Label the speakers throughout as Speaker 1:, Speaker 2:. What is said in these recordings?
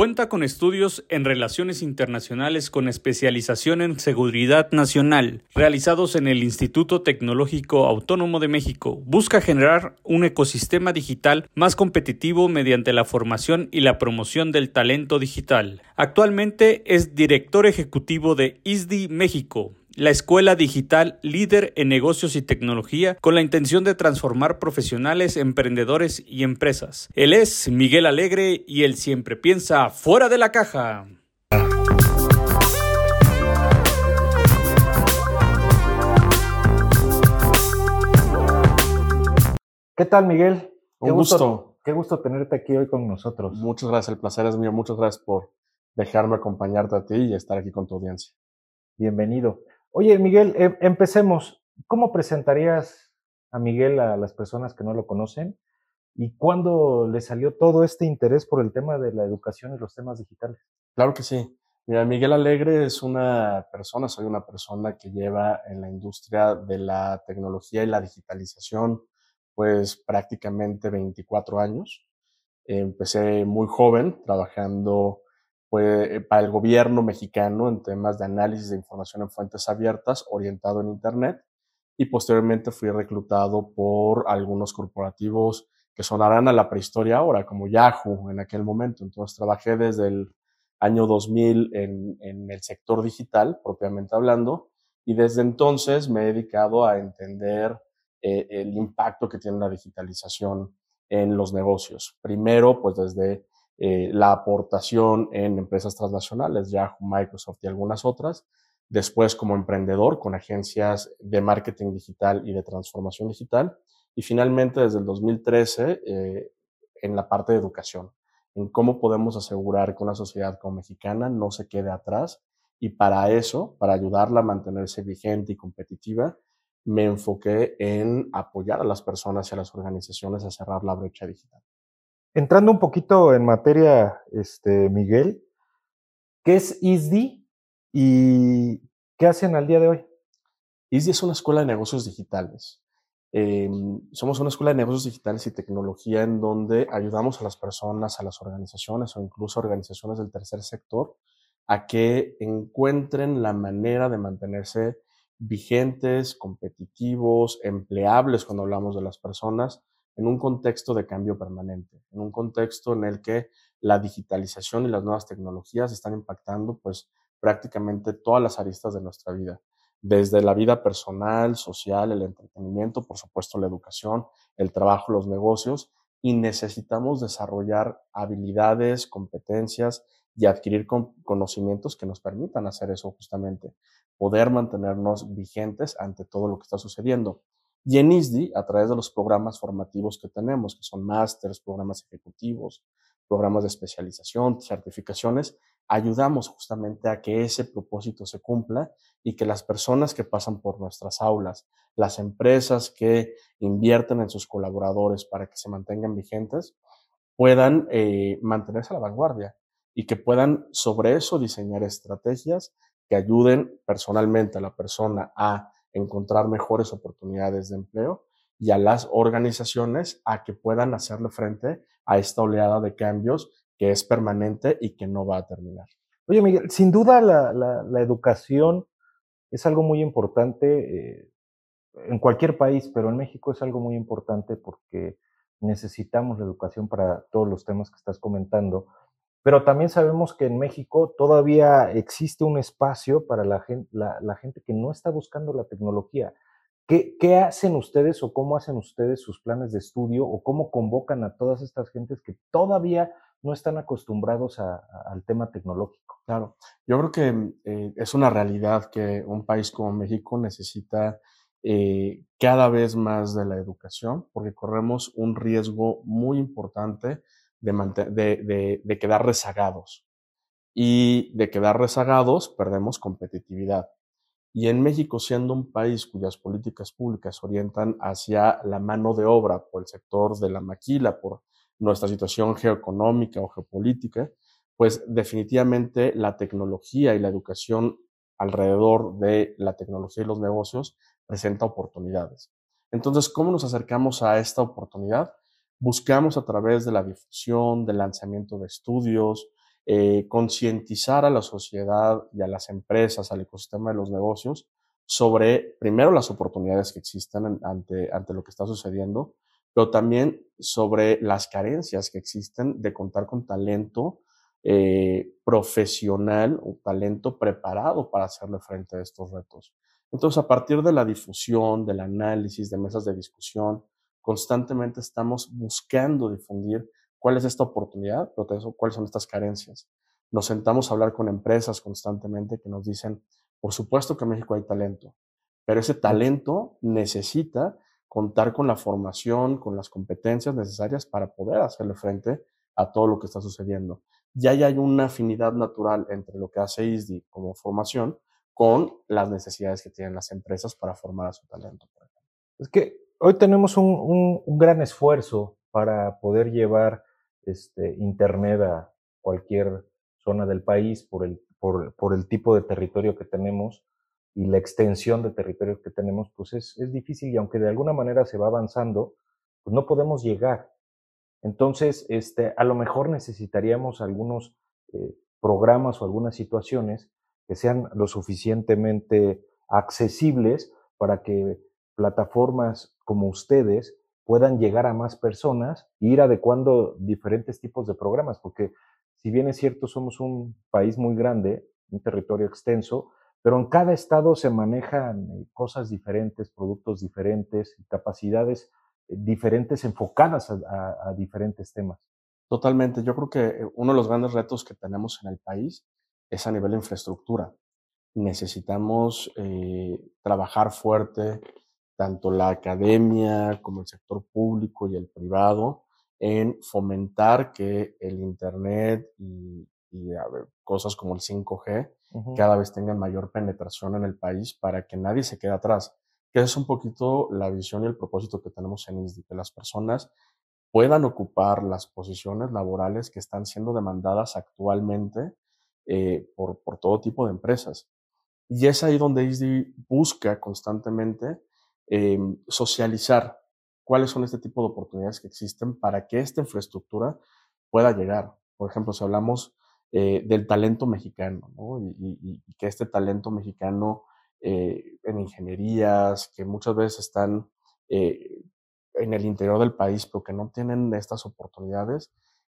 Speaker 1: Cuenta con estudios en Relaciones Internacionales con especialización en Seguridad Nacional, realizados en el Instituto Tecnológico Autónomo de México. Busca generar un ecosistema digital más competitivo mediante la formación y la promoción del talento digital. Actualmente es director ejecutivo de ISDI México, la escuela digital líder en negocios y tecnología con la intención de transformar profesionales, emprendedores y empresas. Él es Miguel Alegre y él siempre piensa fuera de la caja.
Speaker 2: ¿Qué tal, Miguel?
Speaker 3: Un gusto,
Speaker 2: Qué gusto tenerte aquí hoy con nosotros.
Speaker 3: Muchas gracias, el placer es mío. Muchas gracias por dejarme acompañarte a ti y estar aquí con tu audiencia.
Speaker 2: Bienvenido. Oye, Miguel, em, empecemos. ¿Cómo presentarías a Miguel a las personas que no lo conocen? ¿Y cuándo le salió todo este interés por el tema de la educación y los temas digitales?
Speaker 3: Claro que sí. Mira, Miguel Alegre es una persona, soy una persona que lleva en la industria de la tecnología y la digitalización, pues prácticamente 24 años. Empecé muy joven trabajando pues, para el gobierno mexicano en temas de análisis de información en fuentes abiertas orientado en Internet y posteriormente fui reclutado por algunos corporativos que sonarán a la prehistoria ahora, como Yahoo en aquel momento. Entonces trabajé desde el año 2000 en, en el sector digital, propiamente hablando, y desde entonces me he dedicado a entender eh, el impacto que tiene la digitalización en los negocios. Primero, pues desde eh, la aportación en empresas transnacionales, Yahoo, Microsoft y algunas otras. Después como emprendedor con agencias de marketing digital y de transformación digital. Y finalmente desde el 2013 eh, en la parte de educación, en cómo podemos asegurar que una sociedad como mexicana no se quede atrás. Y para eso, para ayudarla a mantenerse vigente y competitiva, me enfoqué en apoyar a las personas y a las organizaciones a cerrar la brecha digital.
Speaker 2: Entrando un poquito en materia, este, Miguel, ¿qué es ISDI y qué hacen al día de hoy?
Speaker 3: ISDI es una escuela de negocios digitales. Eh, somos una escuela de negocios digitales y tecnología en donde ayudamos a las personas, a las organizaciones o incluso organizaciones del tercer sector a que encuentren la manera de mantenerse vigentes, competitivos, empleables cuando hablamos de las personas en un contexto de cambio permanente, en un contexto en el que la digitalización y las nuevas tecnologías están impactando pues prácticamente todas las aristas de nuestra vida, desde la vida personal, social, el entretenimiento, por supuesto la educación, el trabajo, los negocios, y necesitamos desarrollar habilidades, competencias y adquirir conocimientos que nos permitan hacer eso justamente, poder mantenernos vigentes ante todo lo que está sucediendo. Y en ISDI, a través de los programas formativos que tenemos, que son másters, programas ejecutivos, programas de especialización, certificaciones, ayudamos justamente a que ese propósito se cumpla y que las personas que pasan por nuestras aulas, las empresas que invierten en sus colaboradores para que se mantengan vigentes, puedan eh, mantenerse a la vanguardia y que puedan sobre eso diseñar estrategias que ayuden personalmente a la persona a encontrar mejores oportunidades de empleo y a las organizaciones a que puedan hacerle frente a esta oleada de cambios que es permanente y que no va a terminar.
Speaker 2: Oye, Miguel, sin duda la, la, educación es algo muy importante eh, en cualquier país, pero en México es algo muy importante porque necesitamos la educación para todos los temas que estás comentando. Pero también sabemos que en México todavía existe un espacio para la gente, la, gente que no está buscando la tecnología. ¿Qué, ¿Qué, hacen ustedes o cómo hacen ustedes sus planes de estudio o cómo convocan a todas estas gentes que todavía no están acostumbrados al tema tecnológico?
Speaker 3: Claro, yo creo que eh, es una realidad que un país como México necesita eh, cada vez más de la educación porque corremos un riesgo muy importante de, quedar rezagados. Y de quedar rezagados perdemos competitividad. Y en México, siendo un país cuyas políticas públicas orientan hacia la mano de obra por el sector de la maquila, por nuestra situación geoeconómica o geopolítica, pues definitivamente la tecnología y la educación alrededor de la tecnología y los negocios presenta oportunidades. Entonces, ¿cómo nos acercamos a esta oportunidad? Buscamos a través de la difusión, del lanzamiento de estudios, eh, concientizar a la sociedad y a las empresas, al ecosistema de los negocios, sobre, primero, las oportunidades que existen ante, ante lo que está sucediendo, pero también sobre las carencias que existen de contar con talento eh, profesional o talento preparado para hacerle frente a estos retos. Entonces, a partir de la difusión, del análisis, de mesas de discusión, constantemente estamos buscando difundir cuál es esta oportunidad, cuáles son estas carencias. Nos sentamos a hablar con empresas constantemente que nos dicen, por supuesto que en México hay talento, pero ese talento necesita contar con la formación, con las competencias necesarias para poder hacerle frente a todo lo que está sucediendo. Ya hay una afinidad natural entre lo que hace ISDI como formación con las necesidades que tienen las empresas para formar a su talento.
Speaker 2: Es que hoy tenemos un, gran esfuerzo para poder llevar este, Internet a cualquier zona del país por el, por, por el tipo de territorio que tenemos y la extensión de territorio que tenemos, pues es, es, difícil y aunque de alguna manera se va avanzando, pues no podemos llegar. Entonces, este, a lo mejor necesitaríamos algunos eh, programas o algunas situaciones que sean lo suficientemente accesibles para que plataformas como ustedes puedan llegar a más personas e ir adecuando diferentes tipos de programas, porque si bien es cierto, somos un país muy grande, un territorio extenso, pero en cada estado se manejan eh, cosas diferentes, productos diferentes, capacidades eh, diferentes enfocadas a, diferentes temas.
Speaker 3: Totalmente. Yo creo que eh, uno de los grandes retos que tenemos en el país es a nivel de infraestructura. Necesitamos trabajar fuerte, tanto la academia como el sector público y el privado, en fomentar que el Internet y, cosas como el 5G cada vez tengan mayor penetración en el país para que nadie se quede atrás. Que es un poquito la visión y el propósito que tenemos en ISDI, que las personas puedan ocupar las posiciones laborales que están siendo demandadas actualmente eh, por, por todo tipo de empresas. Y es ahí donde ISDI busca constantemente em, socializar cuáles son este tipo de oportunidades que existen para que esta infraestructura pueda llegar. Por ejemplo, si hablamos eh, del talento mexicano, ¿no? y, que este talento mexicano eh, en ingenierías, que muchas veces están eh, en el interior del país, pero que no tienen estas oportunidades,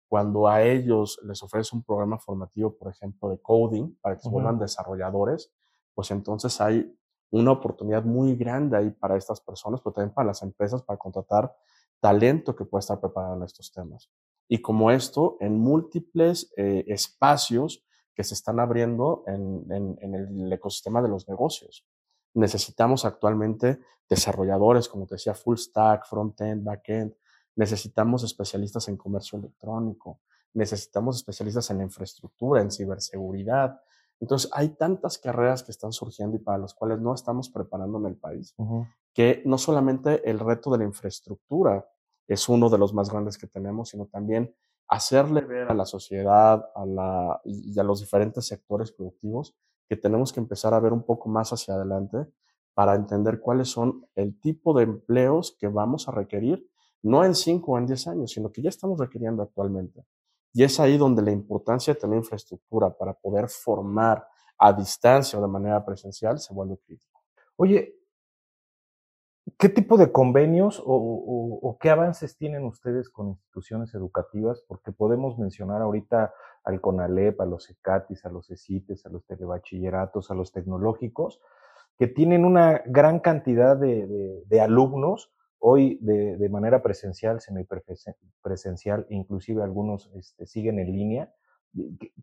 Speaker 3: cuando a ellos les ofrece un programa formativo, por ejemplo, de coding, para que se vuelvan desarrolladores, pues entonces hay una oportunidad muy grande ahí para estas personas, pero también para las empresas, para contratar talento que pueda estar preparado en estos temas y como esto en múltiples eh, espacios que se están abriendo en, en, el ecosistema de los negocios. Necesitamos actualmente desarrolladores, como te decía, full stack, front-end, back-end. Necesitamos especialistas en comercio electrónico. Necesitamos especialistas en infraestructura, en ciberseguridad. Entonces, hay tantas carreras que están surgiendo y para las cuales no estamos preparando en el país, que no solamente el reto de la infraestructura es uno de los más grandes que tenemos, sino también hacerle ver a la sociedad a la, y a los diferentes sectores productivos que tenemos que empezar a ver un poco más hacia adelante para entender cuáles son el tipo de empleos que vamos a requerir, no en 5 o en 10 años, sino que ya estamos requiriendo actualmente. Y es ahí donde la importancia de tener infraestructura para poder formar a distancia o de manera presencial se vuelve crítico.
Speaker 2: Oye, ¿Qué tipo de convenios o, qué avances tienen ustedes con instituciones educativas? Porque podemos mencionar ahorita al CONALEP, a los ECATIS, a los ECITES, a los telebachilleratos, a los tecnológicos, que tienen una gran cantidad de, alumnos hoy de, manera presencial, semipresencial, inclusive algunos este, siguen en línea.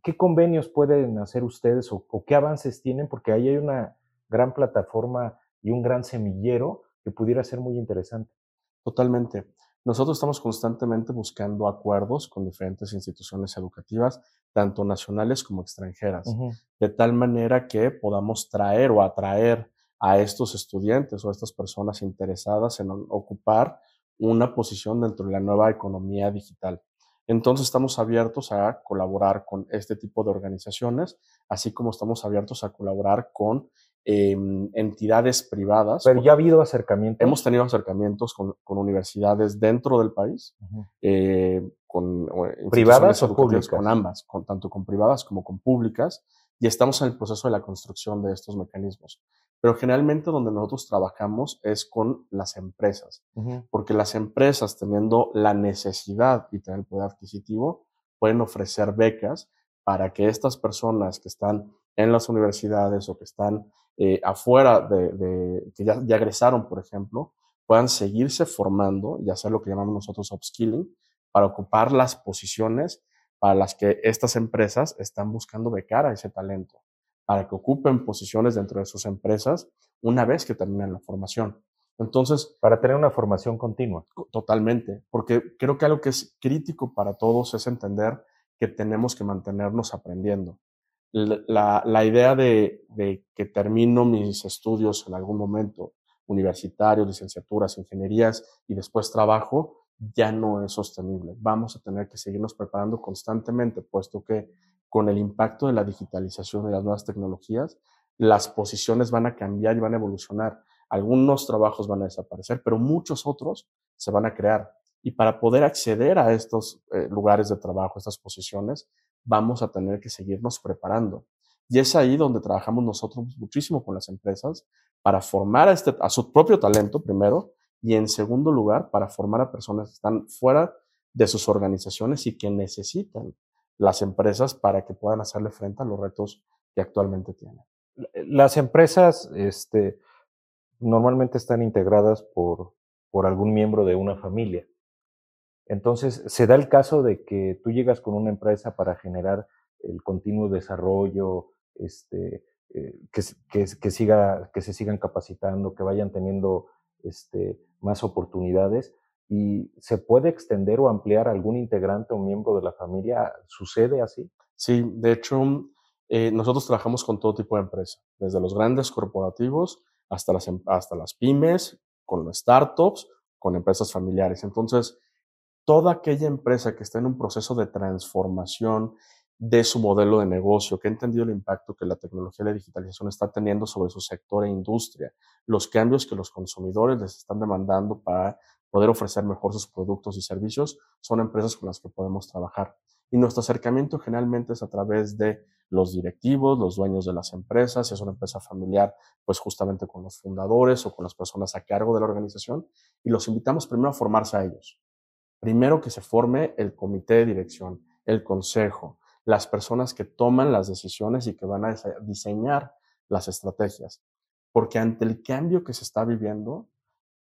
Speaker 2: ¿Qué, convenios pueden hacer ustedes o qué avances tienen? Porque ahí hay una gran plataforma y un gran semillero que pudiera ser muy interesante.
Speaker 3: Totalmente. Nosotros estamos constantemente buscando acuerdos con diferentes instituciones educativas, tanto nacionales como extranjeras, de tal manera que podamos traer o atraer a estos estudiantes o a estas personas interesadas en ocupar una posición dentro de la nueva economía digital. Entonces estamos abiertos a colaborar con este tipo de organizaciones, así como estamos abiertos a colaborar con em, entidades privadas.
Speaker 2: Pero ya ha habido acercamientos.
Speaker 3: Hemos tenido acercamientos con, universidades dentro del país, eh, con
Speaker 2: privadas o públicas,
Speaker 3: con ambas, con, tanto con privadas como con públicas, y estamos en el proceso de la construcción de estos mecanismos. Pero generalmente donde nosotros trabajamos es con las empresas, porque las empresas teniendo la necesidad y tener el poder adquisitivo, pueden ofrecer becas para que estas personas que están en las universidades o que están eh, afuera de, que ya, ya egresaron, por ejemplo, puedan seguirse formando y hacer lo que llamamos nosotros upskilling para ocupar las posiciones para las que estas empresas están buscando becar a ese talento para que ocupen posiciones dentro de sus empresas una vez que terminen la formación. Entonces,
Speaker 2: para tener una formación continua.
Speaker 3: Totalmente, porque creo que algo que es crítico para todos es entender que tenemos que mantenernos aprendiendo. La, la idea de, de, que termino mis estudios en algún momento, universitarios, licenciaturas, ingenierías y después trabajo, ya no es sostenible. Vamos a tener que seguirnos preparando constantemente, puesto que con el impacto de la digitalización y las nuevas tecnologías, las posiciones van a cambiar y van a evolucionar. Algunos trabajos van a desaparecer, pero muchos otros se van a crear. Y para poder acceder a estos eh, lugares de trabajo, estas posiciones, vamos a tener que seguirnos preparando. Y es ahí donde trabajamos nosotros muchísimo con las empresas para formar a, este, a su propio talento primero y en segundo lugar para formar a personas que están fuera de sus organizaciones y que necesitan las empresas para que puedan hacerle frente a los retos que actualmente tienen.
Speaker 2: Las empresas este, normalmente están integradas por, por algún miembro de una familia. Entonces, se da el caso de que tú llegas con una empresa para generar el continuo desarrollo, este, eh, que, que, que, siga, que se sigan capacitando, que vayan teniendo este, más oportunidades, y se puede extender o ampliar algún integrante o miembro de la familia. ¿Sucede así?
Speaker 3: Sí, de hecho, eh, nosotros trabajamos con todo tipo de empresas, desde los grandes corporativos hasta las, em, hasta las pymes, con los startups, con empresas familiares. Entonces, toda aquella empresa que está en un proceso de transformación de su modelo de negocio, que ha entendido el impacto que la tecnología y la digitalización está teniendo sobre su sector e industria, los cambios que los consumidores les están demandando para poder ofrecer mejor sus productos y servicios, son empresas con las que podemos trabajar. Y nuestro acercamiento generalmente es a través de los directivos, los dueños de las empresas, si es una empresa familiar, pues justamente con los fundadores o con las personas a cargo de la organización, y los invitamos primero a formarse a ellos. Primero que se forme el comité de dirección, el consejo, las personas que toman las decisiones y que van a diseñar las estrategias. Porque ante el cambio que se está viviendo,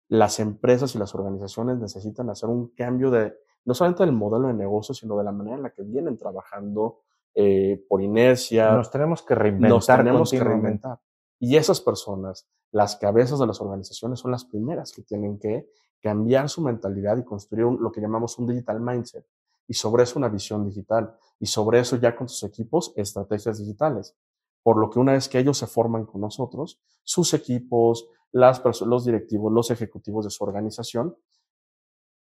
Speaker 3: las empresas y las organizaciones necesitan hacer un cambio de, no solamente del modelo de negocio, sino de la manera en la que vienen trabajando eh, por inercia.
Speaker 2: Nos tenemos que reinventar.
Speaker 3: Nos tenemos que reinventar. Y esas personas, las cabezas de las organizaciones, son las primeras que tienen que cambiar su mentalidad y construir lo que llamamos un digital mindset. Y sobre eso una visión digital. Y sobre eso ya con sus equipos, estrategias digitales. Por lo que una vez que ellos se forman con nosotros, sus equipos, las los directivos, los ejecutivos de su organización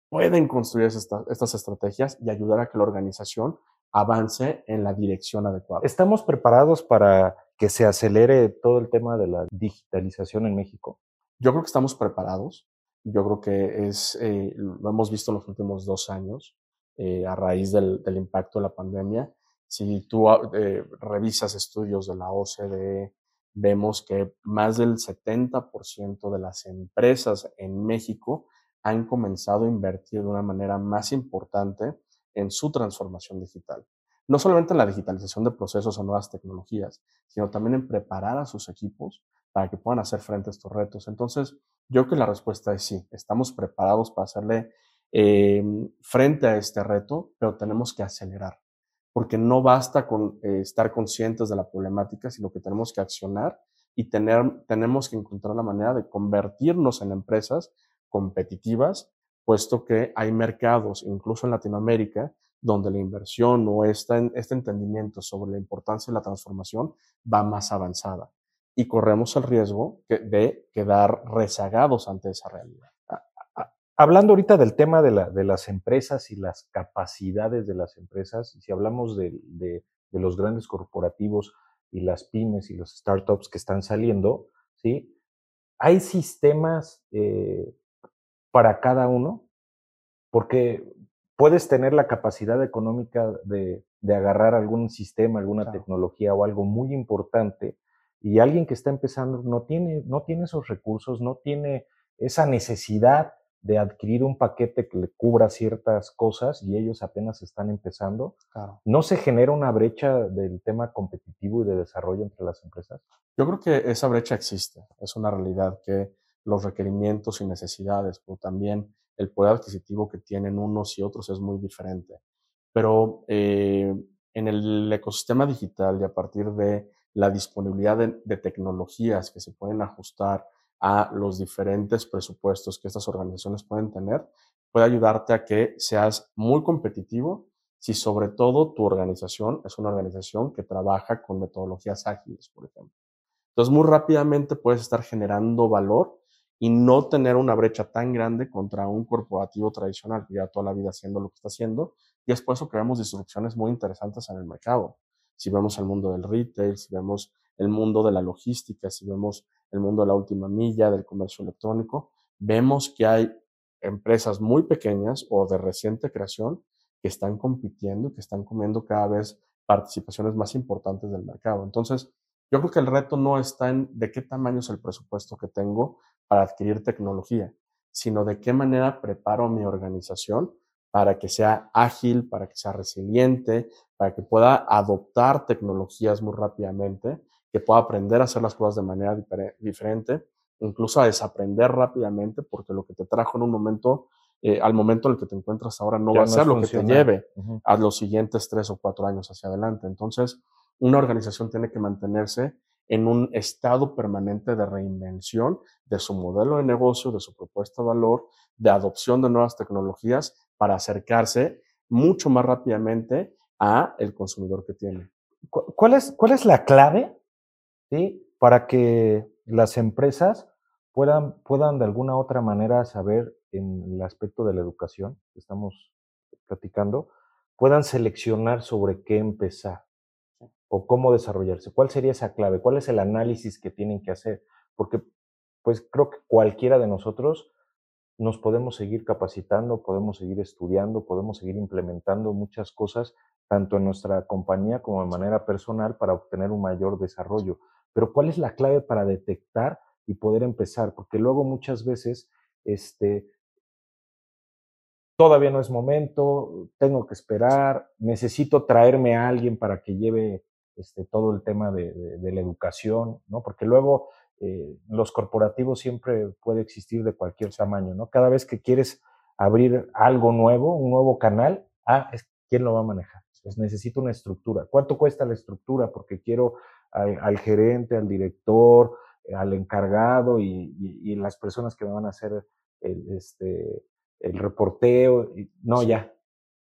Speaker 3: pueden construir estas estrategias y ayudar a que la organización avance en la dirección adecuada.
Speaker 2: ¿Estamos preparados para que se acelere todo el tema de la digitalización en México?
Speaker 3: Yo creo que estamos preparados. Yo creo que es, eh, lo hemos visto en los últimos dos años eh, a raíz del, impacto de la pandemia. Si tú eh, revisas estudios de la OCDE, vemos que más del 70% de las empresas en México han comenzado a invertir de una manera más importante en su transformación digital. No solamente en la digitalización de procesos o nuevas tecnologías, sino también en preparar a sus equipos para que puedan hacer frente a estos retos. Entonces, yo creo que la respuesta es sí, estamos preparados para hacerle eh, frente a este reto, pero tenemos que acelerar porque no basta con eh, estar conscientes de la problemática, sino que tenemos que accionar y tener, tenemos que encontrar la manera de convertirnos en empresas competitivas, puesto que hay mercados, incluso en Latinoamérica, donde la inversión o este, este entendimiento sobre la importancia de la transformación va más avanzada. Y corremos el riesgo de quedar rezagados ante esa realidad.
Speaker 2: Hablando ahorita del tema de, la, de, las empresas y las capacidades de las empresas, y si hablamos de, de, los grandes corporativos y las pymes y los startups que están saliendo, ¿sí? Hay sistemas eh, para cada uno, porque puedes tener la capacidad económica de, agarrar algún sistema, alguna tecnología o algo muy importante, y alguien que está empezando no tiene, no tiene esos recursos, no tiene esa necesidad de adquirir un paquete que le cubra ciertas cosas y ellos apenas están empezando, ¿no se genera una brecha del tema competitivo y de desarrollo entre las empresas?
Speaker 3: Yo creo que esa brecha existe, es una realidad que los requerimientos y necesidades, pero también el poder adquisitivo que tienen unos y otros es muy diferente. Pero eh, en el ecosistema digital y a partir de la disponibilidad de tecnologías que se pueden ajustar a los diferentes presupuestos que estas organizaciones pueden tener, puede ayudarte a que seas muy competitivo si sobre todo tu organización es una organización que trabaja con metodologías ágiles, por ejemplo. Entonces, muy rápidamente puedes estar generando valor y no tener una brecha tan grande contra un corporativo tradicional que ya toda la vida haciendo lo que está haciendo. Y es por eso que vemos disrupciones muy interesantes en el mercado. Si vemos el mundo del retail, si vemos el mundo de la logística, si vemos el mundo de la última milla, del comercio electrónico, vemos que hay empresas muy pequeñas o de reciente creación que están compitiendo, que están comiendo cada vez participaciones más importantes del mercado. Entonces, yo creo que el reto no está en de qué tamaño es el presupuesto que tengo para adquirir tecnología, sino de qué manera preparo mi organización para que sea ágil, para que sea resiliente, para que pueda adoptar tecnologías muy rápidamente que pueda aprender a hacer las cosas de manera diferente, incluso a desaprender rápidamente, porque lo que te trajo en un momento, eh, al momento en el que te encuentras ahora, no va a ser lo que te lleve a los siguientes tres o cuatro años hacia adelante. Entonces, una organización tiene que mantenerse en un estado permanente de reinvención de su modelo de negocio, de su propuesta de valor, de adopción de nuevas tecnologías para acercarse mucho más rápidamente a el consumidor que tiene.
Speaker 2: ¿Cuál es, cuál es la clave ¿sí? Para que las empresas puedan, puedan de alguna otra manera saber en el aspecto de la educación que estamos platicando, puedan seleccionar sobre qué empezar o cómo desarrollarse. ¿Cuál sería esa clave? ¿Cuál es el análisis que tienen que hacer? Porque pues creo que cualquiera de nosotros nos podemos seguir capacitando, podemos seguir estudiando, podemos seguir implementando muchas cosas, tanto en nuestra compañía como de manera personal, para obtener un mayor desarrollo. Pero ¿cuál es la clave para detectar y poder empezar? Porque luego muchas veces, este, todavía no es momento, tengo que esperar, necesito traerme a alguien para que lleve este, todo el tema de, la educación, ¿no? Porque luego eh, los corporativos siempre puede existir de cualquier tamaño, ¿no? Cada vez que quieres abrir algo nuevo, un nuevo canal, ah, ¿quién lo va a manejar? Pues necesito una estructura. ¿Cuánto cuesta la estructura? Porque quiero al, gerente, al director, al encargado y, las personas que me van a hacer el, este, el reporteo. No, ya.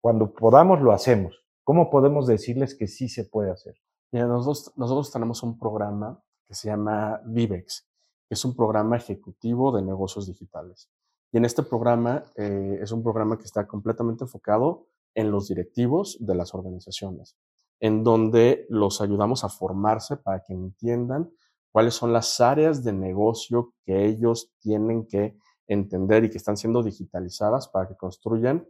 Speaker 2: Cuando podamos, lo hacemos. ¿Cómo podemos decirles que sí se puede hacer?
Speaker 3: Mira, nosotros, nosotros tenemos un programa que se llama Vivex, que es un programa ejecutivo de negocios digitales. Y en este programa eh, es un programa que está completamente enfocado en los directivos de las organizaciones, en donde los ayudamos a formarse para que entiendan cuáles son las áreas de negocio que ellos tienen que entender y que están siendo digitalizadas para que construyan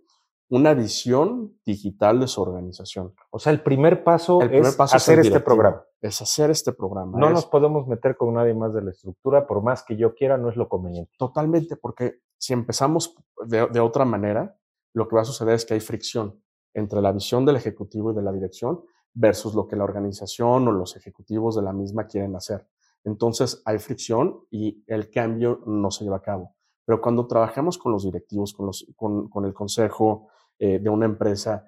Speaker 3: una visión digital de su organización.
Speaker 2: O sea, el primer paso es hacer este programa.
Speaker 3: Es hacer este programa.
Speaker 2: No nos podemos meter con nadie más de la estructura, por más que yo quiera, no es lo conveniente.
Speaker 3: Totalmente, porque si empezamos de, de otra manera, lo que va a suceder es que hay fricción entre la visión del ejecutivo y de la dirección versus lo que la organización o los ejecutivos de la misma quieren hacer. Entonces hay fricción y el cambio no se lleva a cabo. Pero cuando trabajamos con los directivos, con, los, con, el consejo eh, de una empresa,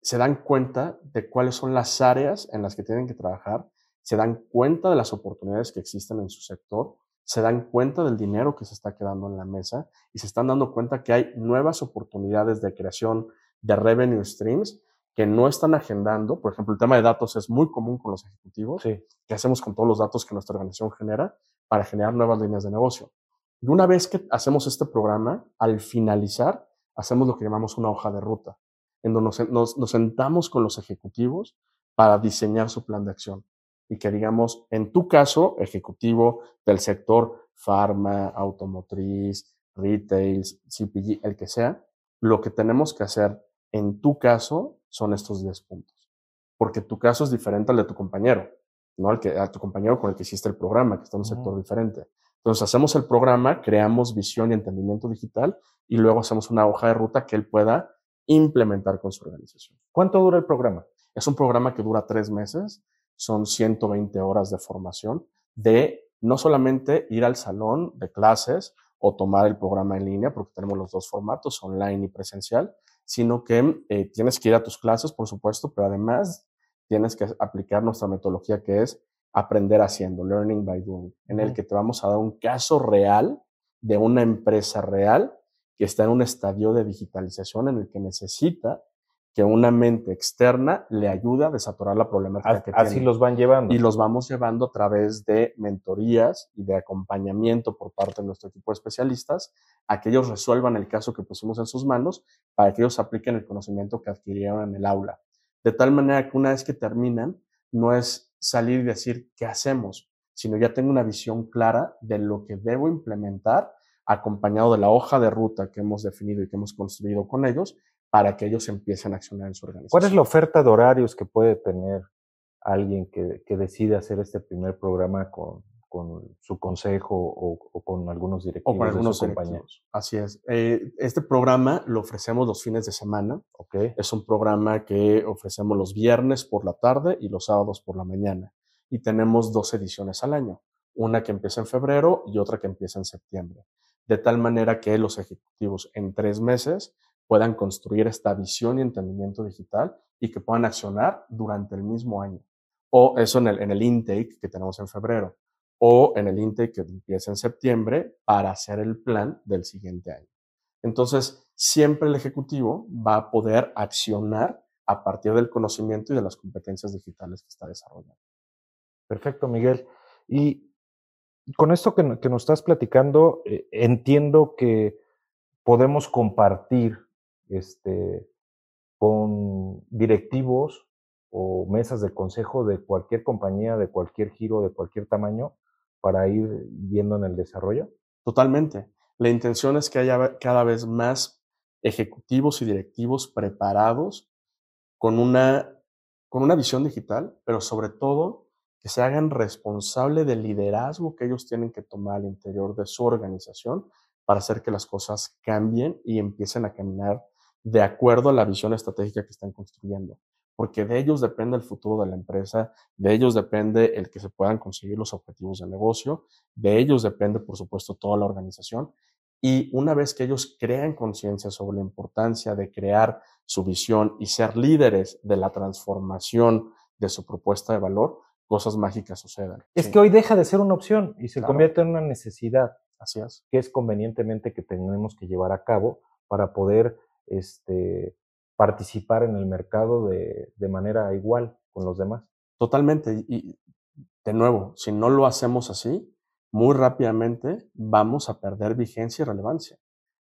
Speaker 3: se dan cuenta de cuáles son las áreas en las que tienen que trabajar, se dan cuenta de las oportunidades que existen en su sector, se dan cuenta del dinero que se está quedando en la mesa y se están dando cuenta que hay nuevas oportunidades de creación de revenue streams que no están agendando. Por ejemplo, el tema de datos es muy común con los ejecutivos. Sí. ¿Qué hacemos con todos los datos que nuestra organización genera para generar nuevas líneas de negocio? Y una vez que hacemos este programa, al finalizar, hacemos lo que llamamos una hoja de ruta, en donde nos, nos sentamos con los ejecutivos para diseñar su plan de acción. Y que digamos, en tu caso, ejecutivo del sector farma, automotriz, retail, CPG, el que sea, lo que tenemos que hacer en tu caso son estos 10 puntos. Porque tu caso es diferente al de tu compañero, ¿no? Al que, a tu compañero con el que hiciste el programa, que está en un sector diferente. Entonces hacemos el programa, creamos visión y entendimiento digital y luego hacemos una hoja de ruta que él pueda implementar con su organización.
Speaker 2: ¿Cuánto dura el programa?
Speaker 3: Es un programa que dura tres meses, son 120 horas de formación de no solamente ir al salón de clases o tomar el programa en línea, porque tenemos los dos formatos, online y presencial, sino que eh, tienes que ir a tus clases, por supuesto, pero además tienes que aplicar nuestra metodología que es aprender haciendo, learning by doing, en el que te vamos a dar un caso real de una empresa real que está en un estadio de digitalización en el que necesita que una mente externa le ayude a desatorar la problemática que
Speaker 2: Así los van llevando.
Speaker 3: Y los vamos llevando a través de mentorías y de acompañamiento por parte de nuestro equipo de especialistas a que ellos resuelvan el caso que pusimos en sus manos para que ellos apliquen el conocimiento que adquirieron en el aula. De tal manera que una vez que terminan, no es salir y decir qué hacemos, sino ya tengo una visión clara de lo que debo implementar acompañado de la hoja de ruta que hemos definido y que hemos construido con ellos para que ellos empiecen a accionar en su organización.
Speaker 2: ¿Cuál es la oferta de horarios que puede tener alguien que, que decide hacer este primer programa con, con su consejo o, con algunos directivos
Speaker 3: o con algunos
Speaker 2: de su
Speaker 3: Así es. Eh, este programa lo ofrecemos los fines de semana.
Speaker 2: Okay.
Speaker 3: Es un programa que ofrecemos los viernes por la tarde y los sábados por la mañana. Y tenemos dos ediciones al año. Una que empieza en febrero y otra que empieza en septiembre. De tal manera que los ejecutivos en tres meses puedan construir esta visión y entendimiento digital y que puedan accionar durante el mismo año. O eso en el, en el intake que tenemos en febrero. O en el intake que empieza en septiembre para hacer el plan del siguiente año. Entonces, siempre el ejecutivo va a poder accionar a partir del conocimiento y de las competencias digitales que está desarrollando.
Speaker 2: Perfecto, Miguel. Y con esto que, nos estás platicando, eh, entiendo que podemos compartir este, con directivos o mesas de consejo de cualquier compañía, de cualquier giro, de cualquier tamaño, para ir viendo en el desarrollo?
Speaker 3: Totalmente. La intención es que haya cada vez más ejecutivos y directivos preparados con una, con una visión digital, pero sobre todo que se hagan responsable del liderazgo que ellos tienen que tomar al interior de su organización para hacer que las cosas cambien y empiecen a caminar de acuerdo a la visión estratégica que están construyendo, porque de ellos depende el futuro de la empresa, de ellos depende el que se puedan conseguir los objetivos de negocio, de ellos depende, por supuesto, toda la organización. Y una vez que ellos crean conciencia sobre la importancia de crear su visión y ser líderes de la transformación de su propuesta de valor, cosas mágicas sucedan.
Speaker 2: Es que hoy deja de ser una opción y se convierte en una necesidad.
Speaker 3: Así es.
Speaker 2: Que es convenientemente que tenemos que llevar a cabo para poder este, participar en el mercado de, de manera igual con los demás.
Speaker 3: Totalmente. Y de nuevo, si no lo hacemos así, muy rápidamente vamos a perder vigencia y relevancia.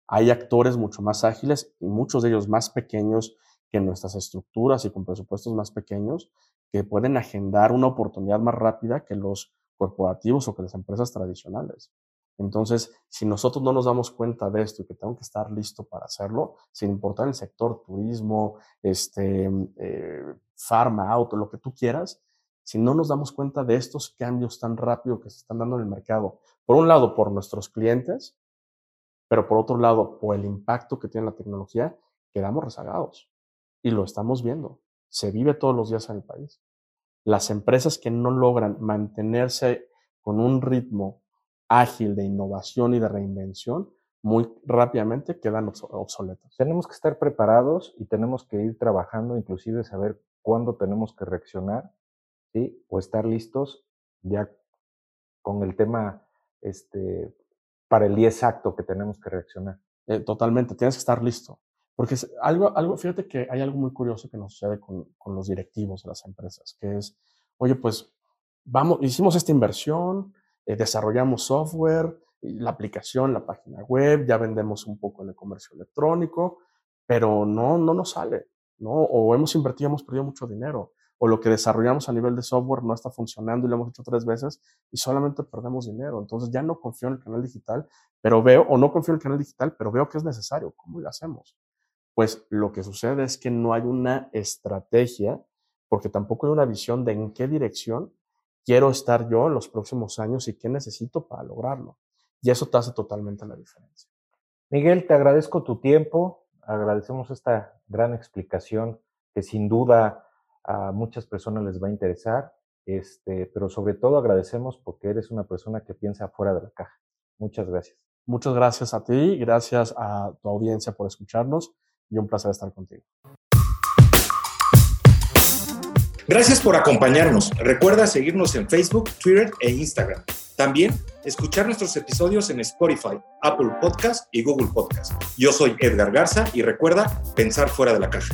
Speaker 3: Hay actores mucho más ágiles y muchos de ellos más pequeños que nuestras estructuras y con presupuestos más pequeños que pueden agendar una oportunidad más rápida que los corporativos o que las empresas tradicionales. Entonces, si nosotros no nos damos cuenta de esto y que tengo que estar listo para hacerlo, sin importar el sector turismo, este, eh, farma, auto, lo que tú quieras, si no nos damos cuenta de estos cambios tan rápidos que se están dando en el mercado, por un lado por nuestros clientes, pero por otro lado por el impacto que tiene la tecnología, quedamos rezagados. Y lo estamos viendo. Se vive todos los días en el país. Las empresas que no logran mantenerse con un ritmo ágil de innovación y de reinvención, muy rápidamente quedan obsoletos.
Speaker 2: Tenemos que estar preparados y tenemos que ir trabajando, inclusive saber cuándo tenemos que reaccionar, ¿sí? O estar listos ya con el tema este, para el día exacto que tenemos que reaccionar.
Speaker 3: Eh, totalmente, tienes que estar listo. Porque algo, algo, fíjate que hay algo muy curioso que nos sucede con, con los directivos de las empresas, que es, oye, pues vamos, hicimos esta inversión, eh, desarrollamos software, la aplicación, la página web, ya vendemos un poco en el comercio electrónico, pero no, no nos sale, ¿no? O hemos invertido, hemos perdido mucho dinero, o lo que desarrollamos a nivel de software no está funcionando y lo hemos hecho tres veces y solamente perdemos dinero. Entonces ya no confío en el canal digital, pero veo, o no confío en el canal digital, pero veo que es necesario. ¿Cómo lo hacemos? Pues lo que sucede es que no hay una estrategia, porque tampoco hay una visión de en qué dirección quiero estar yo en los próximos años y qué necesito para lograrlo. Y eso te hace totalmente la diferencia.
Speaker 2: Miguel, te agradezco tu tiempo, agradecemos esta gran explicación que sin duda a muchas personas les va a interesar, este, pero sobre todo agradecemos porque eres una persona que piensa fuera de la caja. Muchas gracias.
Speaker 3: Muchas gracias a ti, gracias a tu audiencia por escucharnos y un placer estar contigo.
Speaker 4: Gracias por acompañarnos. Recuerda seguirnos en Facebook, Twitter e Instagram. También escuchar nuestros episodios en Spotify, Apple Podcast y Google Podcast. Yo soy Edgar Garza y recuerda pensar fuera de la caja.